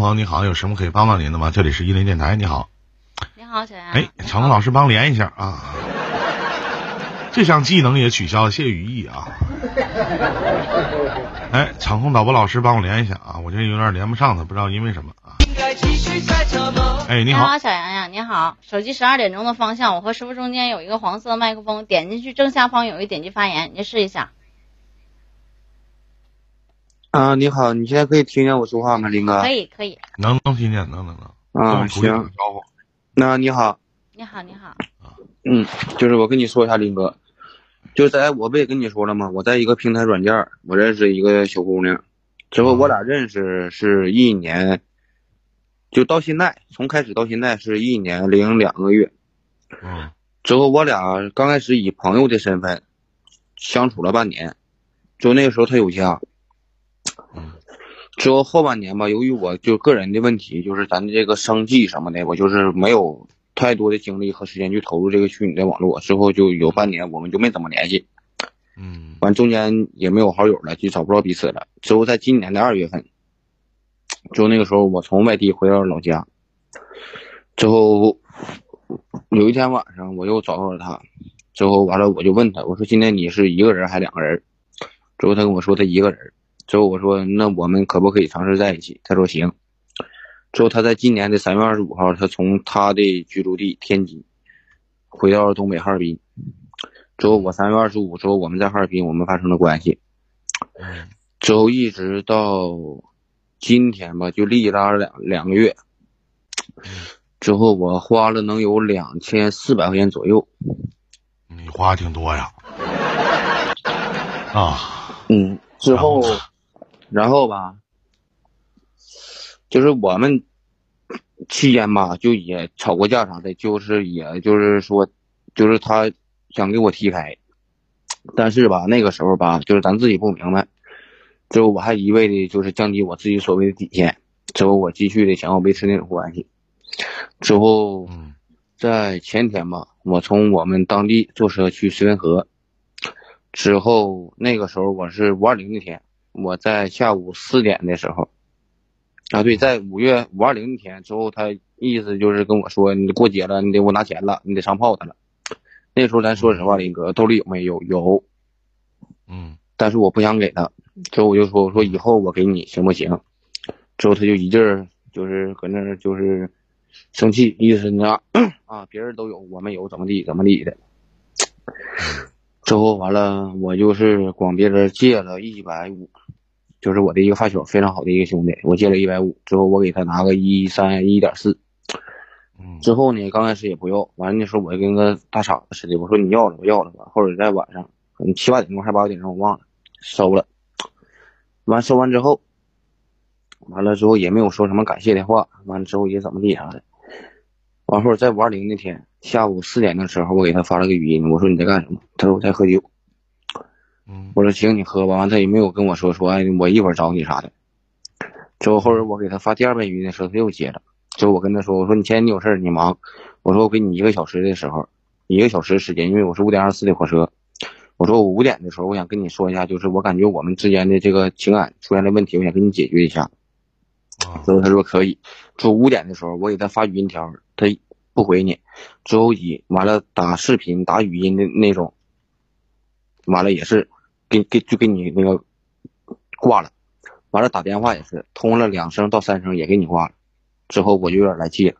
朋友你好，有什么可以帮到您的吗？这里是伊林电台，你好。你好，小杨。哎，场控老师帮连一下啊。这项技能也取消了，谢羽翼啊。哎，场控导播老师帮我连一下啊，我这有点连不上他，不知道因为什么啊。哎，你好，小洋洋，你好。手机十二点钟的方向，我和师傅中间有一个黄色麦克风，点进去正下方有一点击发言，您试一下。啊，你好，你现在可以听见我说话吗，林哥？可以，可以。能能听见，能能能。啊，行。那你好。你好，你好。嗯，就是我跟你说一下，林哥，就在我不也跟你说了吗？我在一个平台软件，我认识一个小姑娘，之后我俩认识是一年，就到现在，从开始到现在是一年零两个月。嗯，之后我俩刚开始以朋友的身份相处了半年，就那个时候她有家。嗯，之后后半年吧，由于我就个人的问题，就是咱这个生计什么的，我就是没有。太多的精力和时间去投入这个虚拟的网络之后，就有半年我们就没怎么联系，嗯，完中间也没有好友了，就找不着彼此了。之后在今年的二月份，就那个时候我从外地回到老家，之后有一天晚上我又找到了他，之后完了我就问他，我说今天你是一个人还是两个人？之后他跟我说他一个人。之后我说那我们可不可以尝试在一起？他说行。之后，他在今年的三月二十五号，他从他的居住地天津回到了东北哈尔滨。之后，我三月二十五之后，我们在哈尔滨，我们发生了关系。之后一直到今天吧，就历拉两两个月。之后，我花了能有两千四百块钱左右。你花挺多呀。啊。嗯。之后，然后吧。就是我们期间吧，就也吵过架啥的，就是也就是说，就是他想给我踢开，但是吧，那个时候吧，就是咱自己不明白，之后我还一味的就是降低我自己所谓的底线，之后我继续的想要维持那种关系，之后在前天吧，我从我们当地坐车去绥芬河，之后那个时候我是五二零那天，我在下午四点的时候。啊，对，在五月五二零那天之后，他意思就是跟我说，你过节了，你得给我拿钱了，你得上炮他了。那时候咱说实话，林哥兜里有没有？有，嗯，但是我不想给他。之后我就说，我说以后我给你行不行？之后他就一劲儿就是搁那儿就是生气，意思呢 啊，别人都有，我没有，怎么地怎么地的。之后完了，我就是管别人借了一百五。就是我的一个发小，非常好的一个兄弟，我借了一百五，之后我给他拿个一三一点四，嗯，之后呢，刚开始也不要，完了那时候我就跟个大傻子似的，我说你要了，我要了吧，或者在晚上，可能七八点钟还是八九点钟，我忘了，收了，完收完之后，完了之后也没有说什么感谢的话，完了之后也怎么地啥的，完后在五二零那天下午四点的时候，我给他发了个语音，我说你在干什么？他说我在喝酒。我说行，你喝吧。完，他也没有跟我说说，哎，我一会儿找你啥的。之后后来我给他发第二遍语音的时候，他又接了。之后我跟他说，我说你前天你有事你忙。我说我给你一个小时的时候，一个小时时间，因为我是五点二十四的火车。我说我五点的时候，我想跟你说一下，就是我感觉我们之间的这个情感出现了问题，我想跟你解决一下。之后他说可以。之后五点的时候，我给他发语音条，他不回你。之后一完了打视频打语音的那种，完了也是。给给就给你那个挂了，完了打电话也是通了两声到三声也给你挂了，之后我就有点来气了。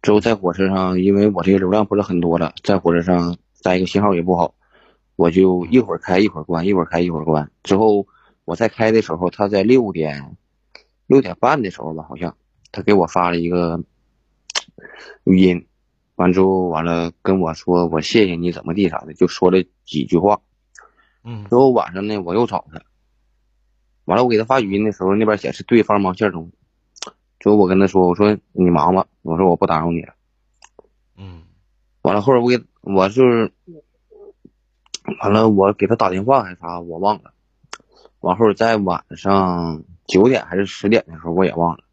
之后在火车上，因为我这个流量不是很多了，在火车上再一个信号也不好，我就一会儿开一会儿关，一会儿开一会儿关。之后我在开的时候，他在六点六点半的时候吧，好像他给我发了一个语音，完之后完了跟我说我谢谢你怎么地啥的，就说了几句话。嗯，之后晚上呢，我又找他，完了我给他发语音的时候，那边显示对方忙线中，之后我跟他说，我说你忙吧，我说我不打扰你了。嗯，完了后来我给我就是，完了我给他打电话还是啥，我忘了。完后在晚上九点还是十点的时候，我也忘了。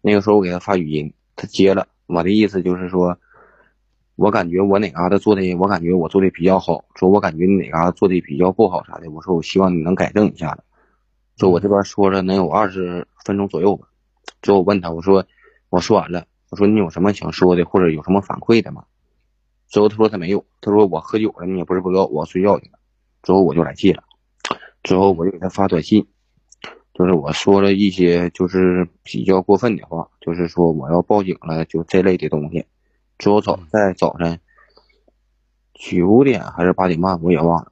那个时候我给他发语音，他接了，我的意思就是说。我感觉我哪嘎达做的，我感觉我做的比较好。说我感觉你哪嘎达做的比较不好啥的，我说我希望你能改正一下子。说我这边说了能有二十分钟左右吧。之后我问他，我说我说完了，我说你有什么想说的或者有什么反馈的吗？之后他说他没有，他说我喝酒了，你也不是不知道，我睡觉去了。之后我就来气了，之后我就给他发短信，就是我说了一些就是比较过分的话，就是说我要报警了，就这类的东西。之后早在早晨九点还是八点半，我也忘了，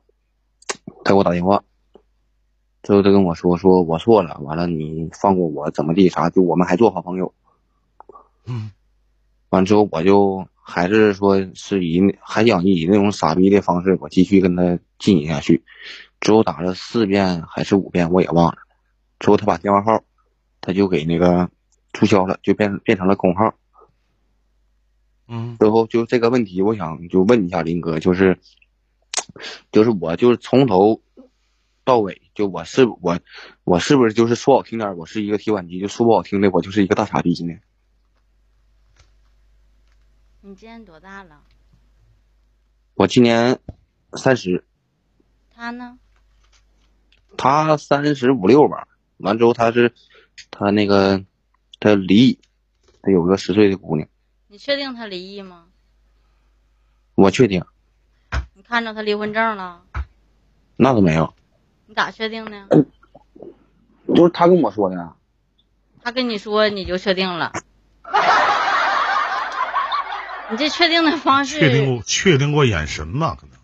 他给我打电话。之后他跟我说：“说我错了，完了你放过我，怎么地啥？就我们还做好朋友。”嗯，完之后我就还是说是以还想以那种傻逼的方式，我继续跟他进行下去。之后打了四遍还是五遍，我也忘了。之后他把电话号他就给那个注销了，就变变成了空号。嗯，最后就这个问题，我想就问一下林哥，就是就是我就是从头。到尾就我是我，我是不是就是说好听点，我是一个提款机；就说不好听的，我就是一个大傻逼呢。你今年多大了？我今年三十。他呢？他三十五六吧。完之后他是他那个他离异，他有个十岁的姑娘。你确定他离异吗？我确定。你看着他离婚证了？那都没有。你咋确定呢？就是他跟我说的。他跟你说你就确定了？你这确定的方式？确定过确定过眼神吗？可能。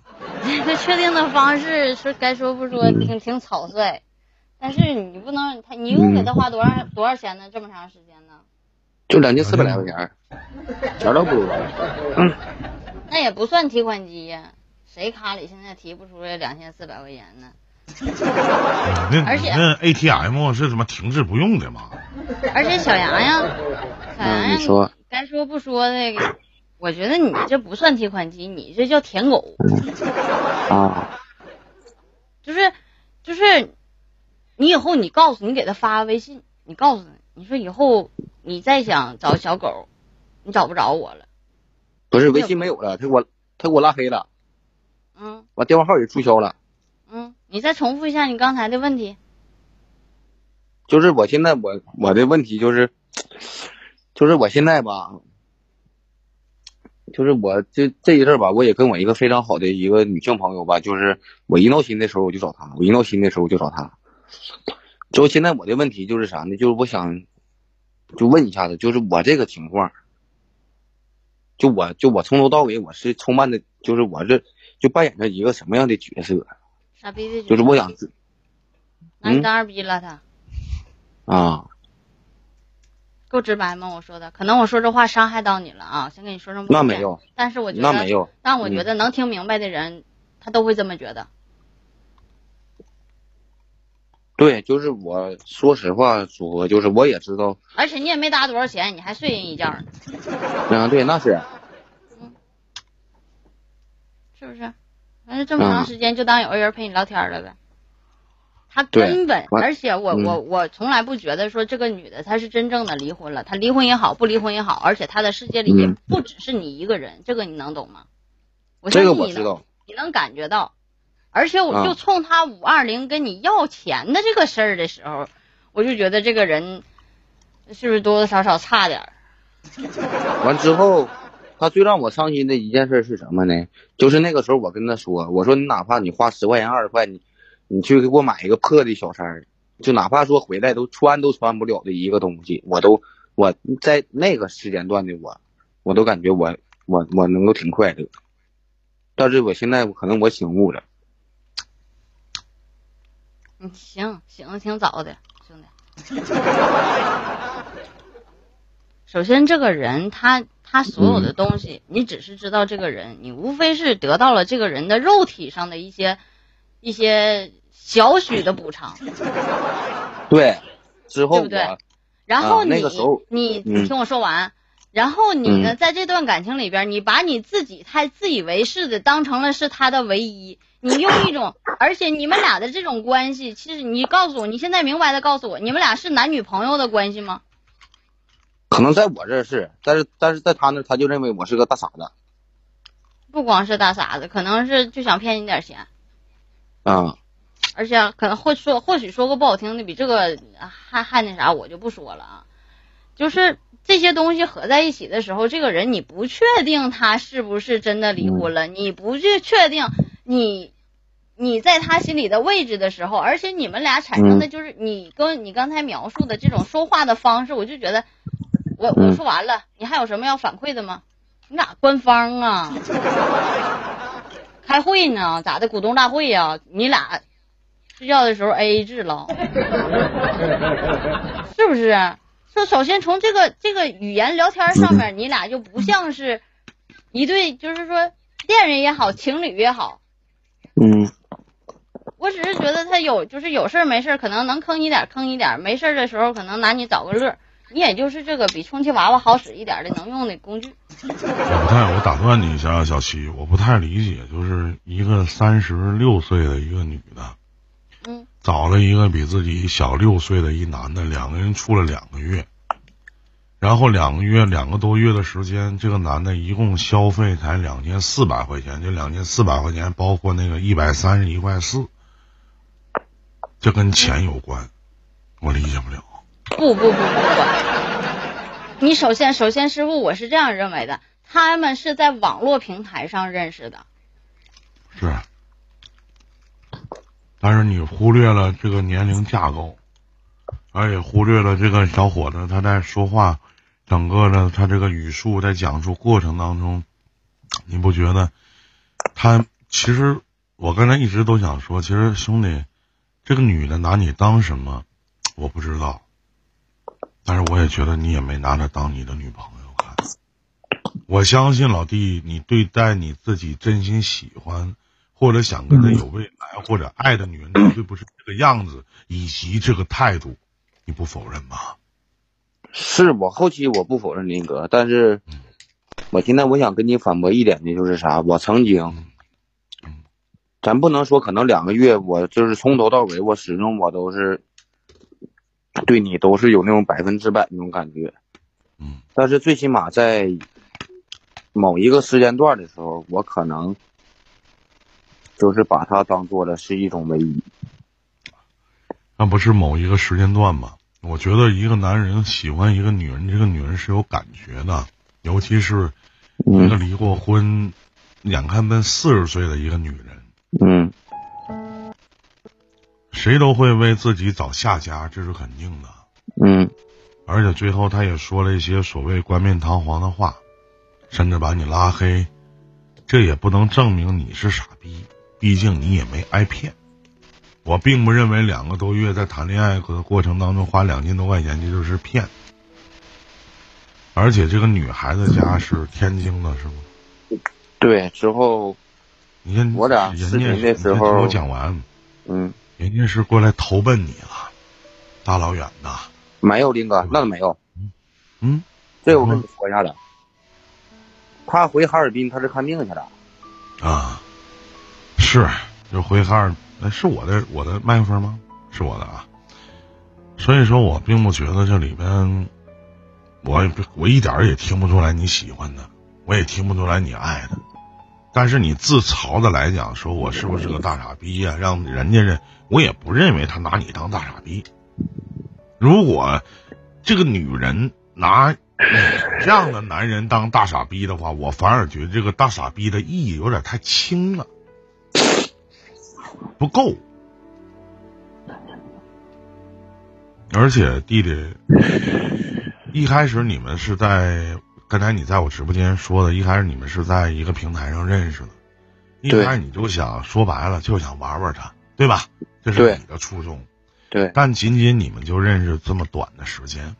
这确定的方式是该说不说，挺挺草率。但是你不能，他你一共给他花多少多少钱呢？这么长时间呢？就两千四百来块钱，钱都不多。嗯。那也不算提款机呀，谁卡里现在提不出来两千四百块钱呢？而且那 ATM 是什么停滞不用的吗？而且小杨呀，小洋洋，说该说不说的，我觉得你这不算提款机，你这叫舔狗。啊，就是就是，你以后你告诉你给他发微信，你告诉他，你说以后你再想找小狗，你找不着我了。不是微信没有了，他给我他给我拉黑了。嗯。把电话号也注销了。嗯，你再重复一下你刚才的问题。就是我现在我我的问题就是，就是我现在吧，就是我这这一阵吧，我也跟我一个非常好的一个女性朋友吧，就是我一闹心的时候我就找她，我一闹心的时候就找她。就现在我的问题就是啥呢？就是我想就问一下子，就是我这个情况，就我就我从头到尾我是充满的，就是我这就扮演着一个什么样的角色？傻逼的，就是我想，那你当二逼了他，啊，够直白吗？我说的，可能我说这话伤害到你了啊，先跟你说声那没有，但是我觉得那没有，但我觉得能听明白的人，他都会这么觉得。对，就是我说实话说，就是我也知道，而且你也没搭多少钱，你还睡人一觉呢。嗯，对，那是，嗯，是不是？反正这么长时间，就当有个人陪你聊天了呗。他根本，而且我我我从来不觉得说这个女的她是真正的离婚了。她离婚也好，不离婚也好，而且她的世界里也不只是你一个人，这个你能懂吗？我相信你能，你能感觉到。而且我就冲他五二零跟你要钱的这个事儿的时候，我就觉得这个人是不是多多少少差点儿。完之后。他最让我伤心的一件事是什么呢？就是那个时候我跟他说：“我说你哪怕你花十块钱二十块，你你去给我买一个破的小衫就哪怕说回来都穿都穿不了的一个东西，我都我在那个时间段的我，我都感觉我我我能够挺快乐。但是我现在可能我醒悟了。嗯，行，醒的挺早的，兄弟。首先，这个人他。他所有的东西，你只是知道这个人，你无非是得到了这个人的肉体上的一些一些小许的补偿。对，之后对不对？然后你你你听我说完，然后你呢，在这段感情里边，你把你自己太自以为是的当成了是他的唯一，你用一种，而且你们俩的这种关系，其实你告诉我，你现在明白的告诉我，你们俩是男女朋友的关系吗？可能在我这是，但是但是在他那，他就认为我是个大傻子。不光是大傻子，可能是就想骗你点钱。啊。而且可能会说，或许说个不好听的，比这个还还那啥，我就不说了啊。就是这些东西合在一起的时候，这个人你不确定他是不是真的离婚了，你不去确定你你在他心里的位置的时候，而且你们俩产生的就是你跟你刚才描述的这种说话的方式，我就觉得我我说完了，你还有什么要反馈的吗？你俩官方啊，开会呢？咋的？股东大会呀？你俩睡觉的时候 A A 制了？是不是？说首先从这个这个语言聊天上面，你俩就不像是一对，就是说恋人也好，情侣也好。嗯。我只是觉得他有，就是有事没事可能能坑你点，坑你点；没事的时候可能拿你找个乐。你也就是这个比充气娃娃好使一点的能用的工具。我不太，我打断你一下，小七，我不太理解，就是一个三十六岁的一个女的，嗯，找了一个比自己小六岁的一男的，两个人处了两个月，然后两个月两个多月的时间，这个男的一共消费才两千四百块钱，这两千四百块钱包括那个一百三十一块四，这跟钱有关，我理解不了。不不不不不，你首先首先师傅，我是这样认为的，他们是在网络平台上认识的，是，但是你忽略了这个年龄架构，而且忽略了这个小伙子他在说话，整个的他这个语速在讲述过程当中，你不觉得他其实我刚才一直都想说，其实兄弟，这个女的拿你当什么，我不知道。但是我也觉得你也没拿她当你的女朋友看，我相信老弟，你对待你自己真心喜欢或者想跟他有未来或者爱的女人，绝对不是这个样子以及这个态度，你不否认吗？是我后期我不否认林哥，但是，我现在我想跟你反驳一点的就是啥，我曾经，咱不能说可能两个月，我就是从头到尾我始终我都是。对你都是有那种百分之百那种感觉，嗯，但是最起码在某一个时间段的时候，我可能就是把它当做了是一种唯一。那不是某一个时间段吗？我觉得一个男人喜欢一个女人，这个女人是有感觉的，尤其是一个离过婚、眼看奔四十岁的一个女人，嗯。谁都会为自己找下家，这是肯定的。嗯，而且最后他也说了一些所谓冠冕堂皇的话，甚至把你拉黑，这也不能证明你是傻逼，毕竟你也没挨骗。我并不认为两个多月在谈恋爱的过程当中花两千多块钱这就是骗。而且这个女孩子家是天津的，是吗？对，之后你看我俩视频的时候，我讲完，嗯。人家是过来投奔你了，大老远的。没有林哥，那都没有。嗯，这我跟你说一下子。他回哈尔滨，他是看病去了。啊，是，就回哈尔，那是我的我的麦克风吗？是我的啊。所以说我并不觉得这里边，我我一点也听不出来你喜欢的，我也听不出来你爱的。但是你自嘲的来讲，说我是不是个大傻逼呀？让人家认，我也不认为他拿你当大傻逼。如果这个女人拿这样的男人当大傻逼的话，我反而觉得这个大傻逼的意义有点太轻了，不够。而且弟弟，一开始你们是在。刚才你在我直播间说的，一开始你们是在一个平台上认识的，一开始你就想说白了就想玩玩他，对吧？这是你的初衷。对。但仅仅你们就认识这么短的时间，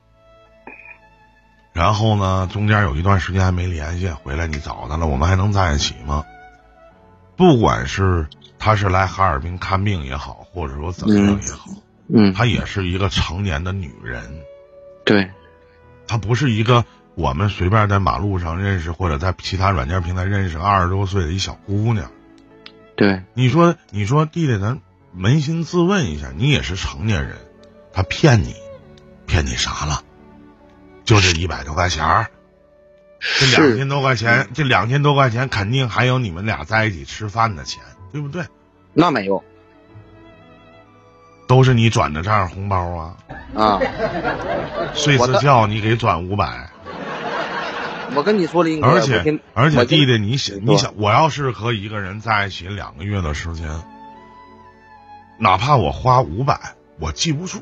然后呢，中间有一段时间还没联系，回来你找他了，我们还能在一起吗？不管是他是来哈尔滨看病也好，或者说怎么样也好，嗯，她也是一个成年的女人，对，她不是一个。我们随便在马路上认识，或者在其他软件平台认识二十多岁的一小姑娘，对，你说，你说弟弟，咱扪心自问一下，你也是成年人，他骗你，骗你啥了？就这一百多块钱这两千多块钱，这两千多块钱肯定还有你们俩在一起吃饭的钱，对不对？那没有，都是你转的账红包啊？啊，睡次觉你给转五百。我跟你说了，而且而且弟弟，你想你想，我要是和一个人在一起两个月的时间，哪怕我花五百，我记不住。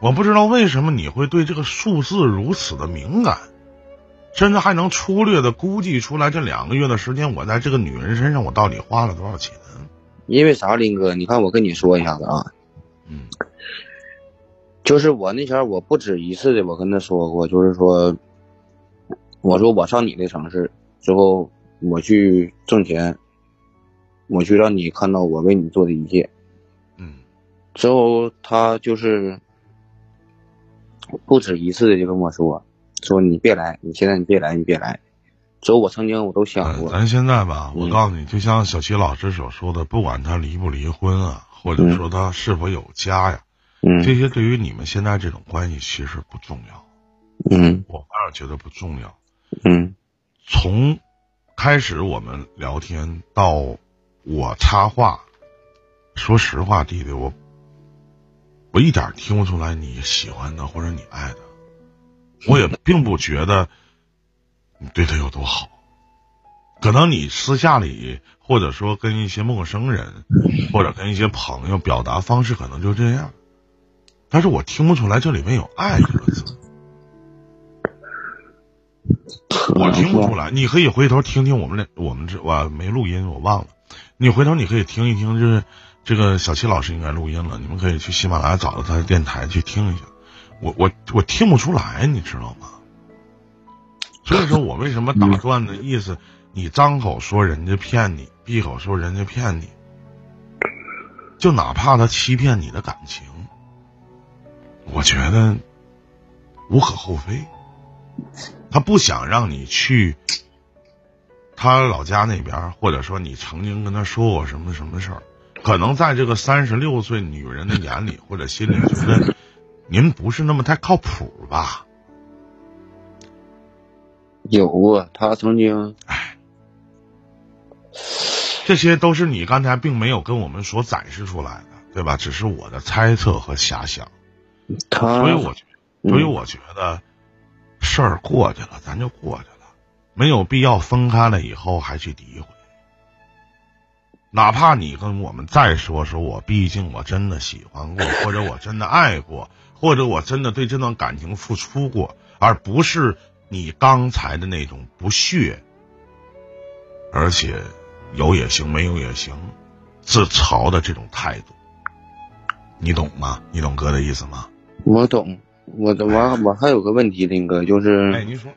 我不知道为什么你会对这个数字如此的敏感，甚至还能粗略的估计出来这两个月的时间，我在这个女人身上我到底花了多少钱？因为啥，林哥？你看，我跟你说一下子啊，嗯，就是我那前我不止一次的我跟他说过，就是说，我说我上你的城市之后，我去挣钱，我去让你看到我为你做的一切，嗯，之后他就是不止一次的就跟我说，说你别来，你现在你别来，你别来。所以我曾经我都想过，咱现在吧，我告诉你，就像小齐老师所说的，不管他离不离婚啊，或者说他是否有家呀，这些对于你们现在这种关系其实不重要。嗯，我反而觉得不重要。嗯，从开始我们聊天到我插话，说实话，弟弟，我我一点听不出来你喜欢他或者你爱他，我也并不觉得。你对他有多好？可能你私下里，或者说跟一些陌生人，或者跟一些朋友表达方式可能就这样，但是我听不出来这里面有爱这个字，我听不出来。你可以回头听听我们俩，我们这我没录音，我忘了。你回头你可以听一听，就是这个小七老师应该录音了，你们可以去喜马拉雅找到他的电台去听一下。我我我听不出来，你知道吗？所以说我为什么打断的意思？你张口说人家骗你，闭口说人家骗你，就哪怕他欺骗你的感情，我觉得无可厚非。他不想让你去他老家那边，或者说你曾经跟他说过什么什么事儿，可能在这个三十六岁女人的眼里或者心里，觉得您不是那么太靠谱吧。有过，他曾经，哎，这些都是你刚才并没有跟我们所展示出来的，对吧？只是我的猜测和遐想。他，所以我觉，所以我觉得事儿过去了，咱就过去了，没有必要分开了以后还去诋毁。哪怕你跟我们再说说，我毕竟我真的喜欢过，或者我真的爱过，或者我真的对这段感情付出过，而不是。你刚才的那种不屑，而且有也行，没有也行，自嘲的这种态度，你懂吗？你懂哥的意思吗？我懂，我我我还有个问题，林哥，就是，哎，你说，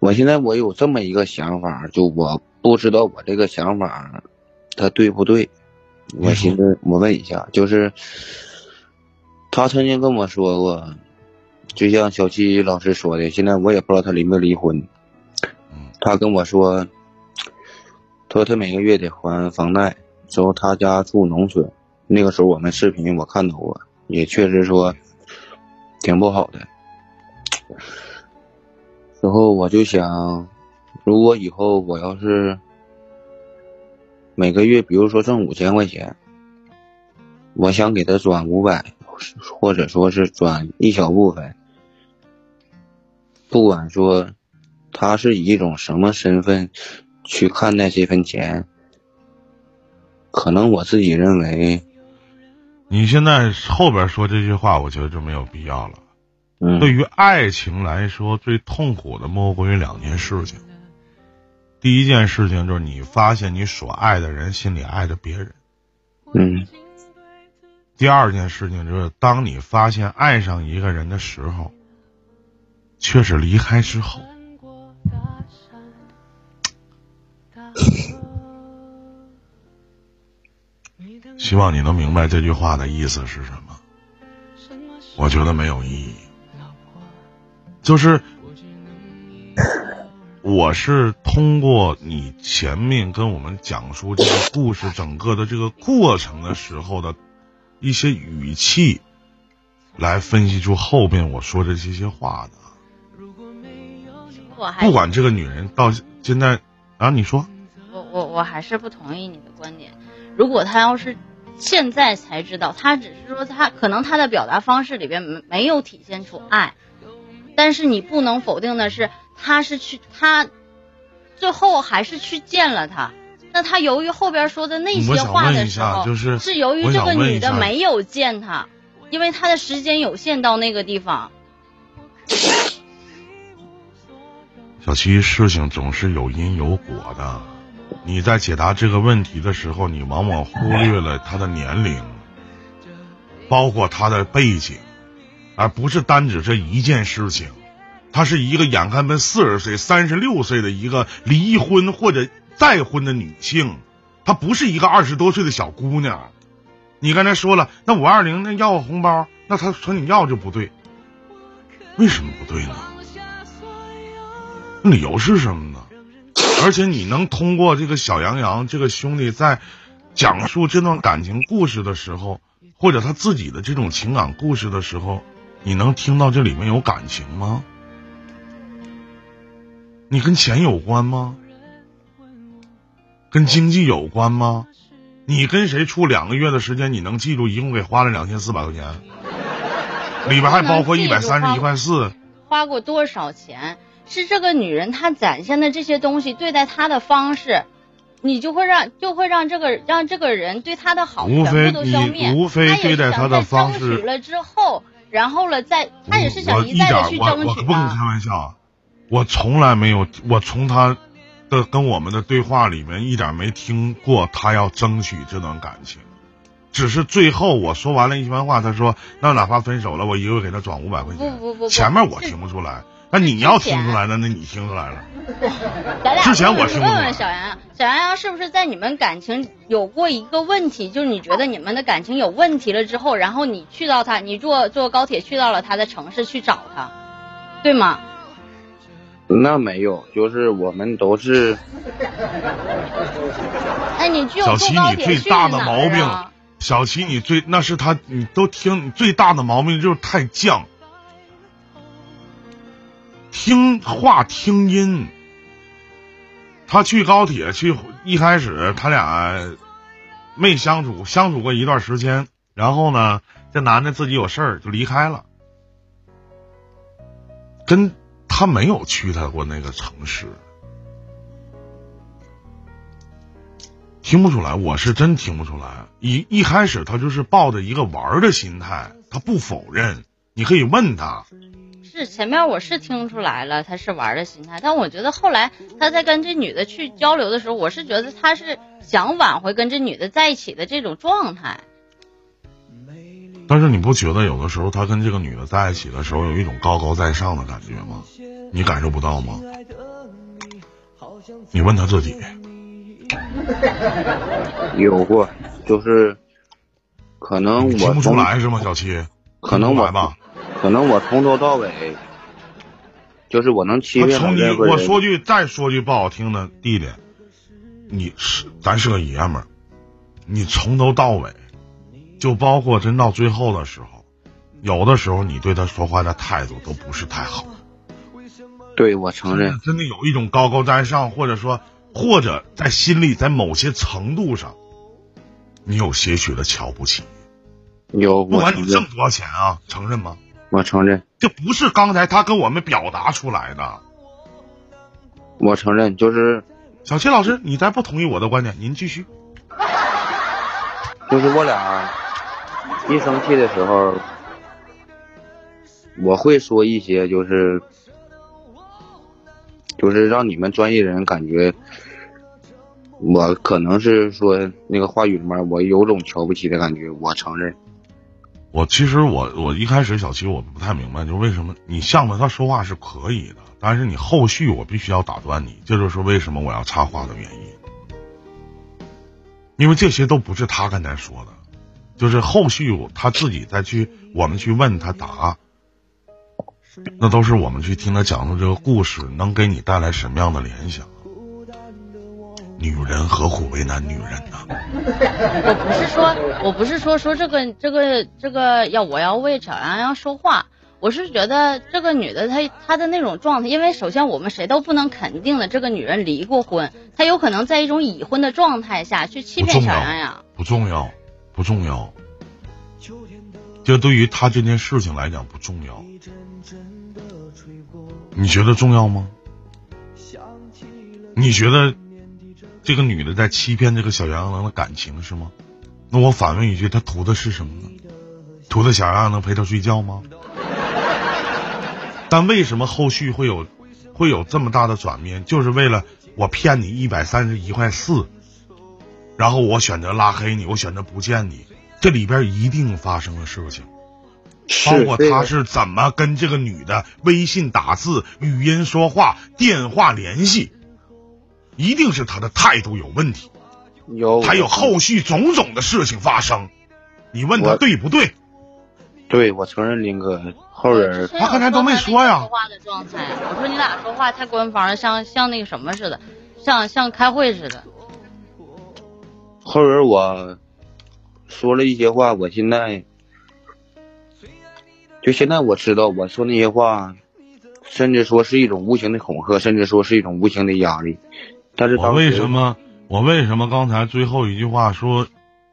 我现在我有这么一个想法，就我不知道我这个想法，它对不对？我寻思我问一下，就是，他曾经跟我说过。就像小七老师说的，现在我也不知道他离没离婚。他跟我说，他说他每个月得还房贷，之后他家住农村。那个时候我们视频我看到过，也确实说挺不好的。之后我就想，如果以后我要是每个月，比如说挣五千块钱，我想给他转五百，或者说是转一小部分。不管说他是以一种什么身份去看待这份钱，可能我自己认为，你现在后边说这句话，我觉得就没有必要了。嗯，对于爱情来说，最痛苦的莫过于两件事情。第一件事情就是你发现你所爱的人心里爱着别人。嗯。第二件事情就是当你发现爱上一个人的时候。却是离开之后，希望你能明白这句话的意思是什么。我觉得没有意义，就是我是通过你前面跟我们讲述这个故事整个的这个过程的时候的一些语气，来分析出后边我说的这些话的。不管这个女人到现在，啊，你说，我我我还是不同意你的观点。如果她要是现在才知道，她只是说她可能她的表达方式里边没没有体现出爱，但是你不能否定的是，她是去她最后还是去见了他。那他由于后边说的那些话的时候，是是由于这个女的没有见他，因为他的时间有限，到那个地方。小七，事情总是有因有果的。你在解答这个问题的时候，你往往忽略了他的年龄，包括他的背景，而不是单指这一件事情。他是一个眼看奔四十岁、三十六岁的一个离婚或者。再婚的女性，她不是一个二十多岁的小姑娘。你刚才说了，那五二零那要个红包，那他说你要就不对，为什么不对呢？理由是什么呢？而且你能通过这个小杨洋这个兄弟在讲述这段感情故事的时候，或者他自己的这种情感故事的时候，你能听到这里面有感情吗？你跟钱有关吗？跟经济有关吗？你跟谁处两个月的时间，你能记住一共给花了两千四百块钱？里边还包括一百三十一块四。花过多少钱？是这个女人她展现的这些东西，对待她的方式，你就会让就会让这个让这个人对她的好全部都消灭。无非对待她的方式。争取了之后，然后了再，她也是想一再的去争取我我不跟你开玩笑，我从来没有，我从他。的跟我们的对话里面一点没听过他要争取这段感情，只是最后我说完了一番话，他说那哪怕分手了，我一个月给他转五百块钱。不不不，前面我听不出来，那你要听出来的，那你听出来了。之前我听不出来。问问小杨，小杨洋是不是在你们感情有过一个问题，就是你觉得你们的感情有问题了之后，然后你去到他，你坐坐高铁去到了他的城市去找他，对吗？那没有，就是我们都是。哎，你去小齐，你最大的毛病，小齐，你最那是他，你都听，最大的毛病就是太犟，听话听音。他去高铁去，一开始他俩没相处，相处过一段时间，然后呢，这男的自己有事儿就离开了，跟。他没有去他过那个城市，听不出来，我是真听不出来。一一开始他就是抱着一个玩的心态，他不否认，你可以问他。是前面我是听出来了，他是玩的心态，但我觉得后来他在跟这女的去交流的时候，我是觉得他是想挽回跟这女的在一起的这种状态。但是你不觉得有的时候他跟这个女的在一起的时候有一种高高在上的感觉吗？你感受不到吗？你问他自己。有过，就是可能我听不出来是吗，小七？可能我吧，可能我从头到尾，就是我能欺骗从你我说句再说句不好听的，弟弟，你是咱是个爷们儿，你从头到尾。就包括真到最后的时候，有的时候你对他说话的态度都不是太好。对，我承认，真的有一种高高在上，或者说，或者在心里，在某些程度上，你有些许的瞧不起。有，不管你挣多少钱啊，承认吗？我承认，这不是刚才他跟我们表达出来的。我承认，就是小七老师，你再不同意我的观点，您继续。就是我俩。一生气的时候，我会说一些，就是，就是让你们专业人感觉，我可能是说那个话语里面，我有种瞧不起的感觉。我承认。我其实我我一开始小七我不太明白，就为什么你向着他说话是可以的，但是你后续我必须要打断你，这就是为什么我要插话的原因，因为这些都不是他刚才说的。就是后续他自己再去，我们去问他答，那都是我们去听他讲的这个故事能给你带来什么样的联想？女人何苦为难女人呢？我不是说，我不是说说这个这个这个要我要为小杨洋说话，我是觉得这个女的她她的那种状态，因为首先我们谁都不能肯定的，这个女人离过婚，她有可能在一种已婚的状态下去欺骗小杨洋，不重要。不重要。这对于他这件事情来讲不重要。你觉得重要吗？你觉得这个女的在欺骗这个小杨洋的感情是吗？那我反问一句，他图的是什么呢？图的小杨洋能陪他睡觉吗？但为什么后续会有会有这么大的转变？就是为了我骗你一百三十一块四，然后我选择拉黑你，我选择不见你，这里边一定发生了事情。包括他是怎么跟这个女的微信打字、语音说话、电话联系，一定是他的态度有问题，有还有后续种种的事情发生，你问他对不对？对，我承认林哥后人他刚才都没说呀。说话的状态，我说你俩说话太官方了，像像那个什么似的，像像开会似的。后人我说了一些话，我现在。就现在我知道，我说那些话，甚至说是一种无形的恐吓，甚至说是一种无形的压力。但是我为什么我为什么刚才最后一句话说，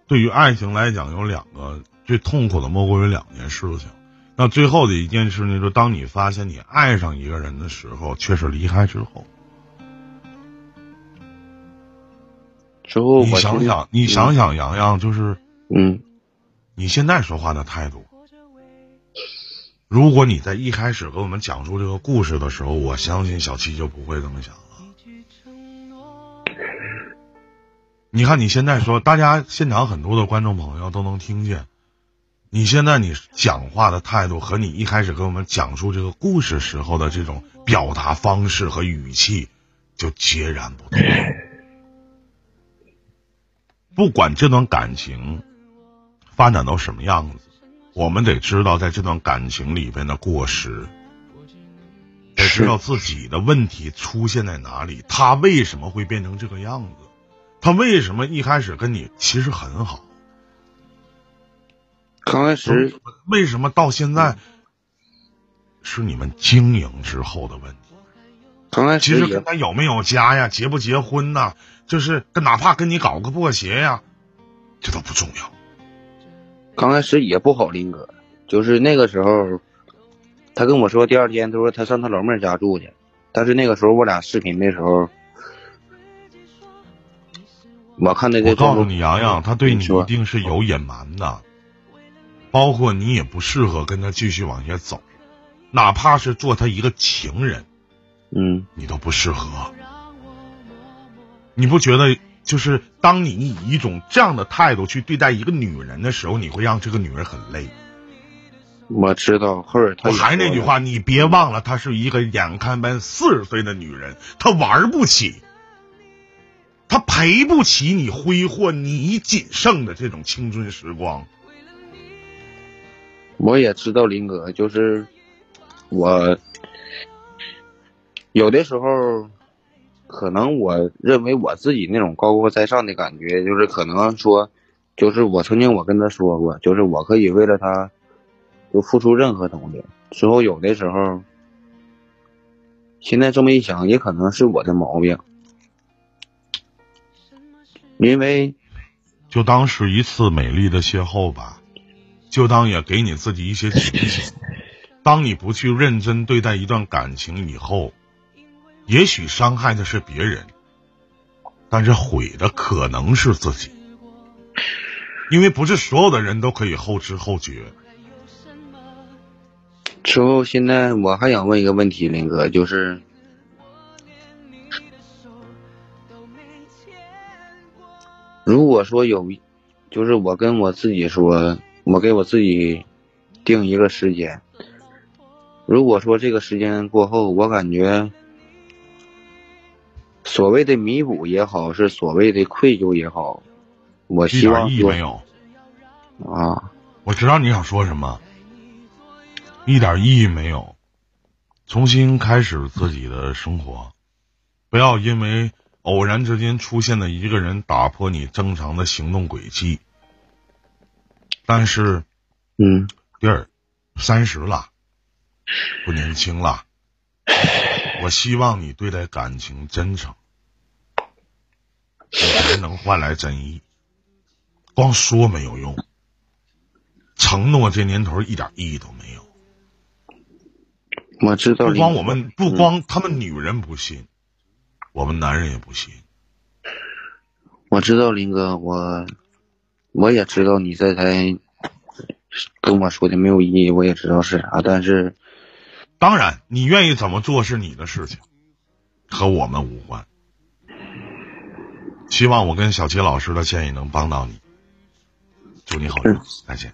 对于爱情来讲有两个最痛苦的莫过于两件事情。那最后的一件事呢，就当你发现你爱上一个人的时候，却是离开之后。之后你想想，你想想，洋洋就是嗯，你现在说话的态度。如果你在一开始给我们讲述这个故事的时候，我相信小七就不会这么想了。你看你现在说，大家现场很多的观众朋友都能听见，你现在你讲话的态度和你一开始给我们讲述这个故事时候的这种表达方式和语气就截然不同。不管这段感情发展到什么样子。我们得知道，在这段感情里边的过失，得知道自己的问题出现在哪里，他为什么会变成这个样子？他为什么一开始跟你其实很好？刚开始为什么到现在是你们经营之后的问题？刚开始其实跟他有没有家呀，结不结婚呐，就是跟哪怕跟你搞个破鞋呀，这都不重要。刚开始也不好，林哥，就是那个时候，他跟我说第二天，他说他上他老妹儿家住去，但是那个时候我俩视频的时候，我看那个。我告诉你，洋洋，他对你一定是有隐瞒的，包括你也不适合跟他继续往下走，哪怕是做他一个情人，嗯，你都不适合，你不觉得？就是当你以一种这样的态度去对待一个女人的时候，你会让这个女人很累。我知道，后儿我还是那句话，你别忘了，她是一个眼看奔四十岁的女人，她玩不起，她赔不起你挥霍你仅剩的这种青春时光。我也知道，林哥，就是我有的时候。可能我认为我自己那种高高在上的感觉，就是可能说，就是我曾经我跟他说过，就是我可以为了他，就付出任何东西。之后有的时候，现在这么一想，也可能是我的毛病，因为就当是一次美丽的邂逅吧，就当也给你自己一些提醒。当你不去认真对待一段感情以后。也许伤害的是别人，但是毁的可能是自己，因为不是所有的人都可以后知后觉。之后，现在我还想问一个问题，林哥，就是，如果说有，就是我跟我自己说，我给我自己定一个时间，如果说这个时间过后，我感觉。所谓的弥补也好，是所谓的愧疚也好，我希望一点意义没有啊！我知道你想说什么，一点意义没有。重新开始自己的生活，不要因为偶然之间出现的一个人打破你正常的行动轨迹。但是，嗯，第二，三十了，不年轻了。我希望你对待感情真诚，才能换来真意。光说没有用，承诺这年头一点意义都没有。我知道，不光我们，不光他们女人不信，我们男人也不信。我知道林哥，我我也知道你这才跟我说的没有意义，我也知道是啥，但是当然你愿意怎么做是你的事情，和我们无关。希望我跟小齐老师的建议能帮到你，祝你好运，再见。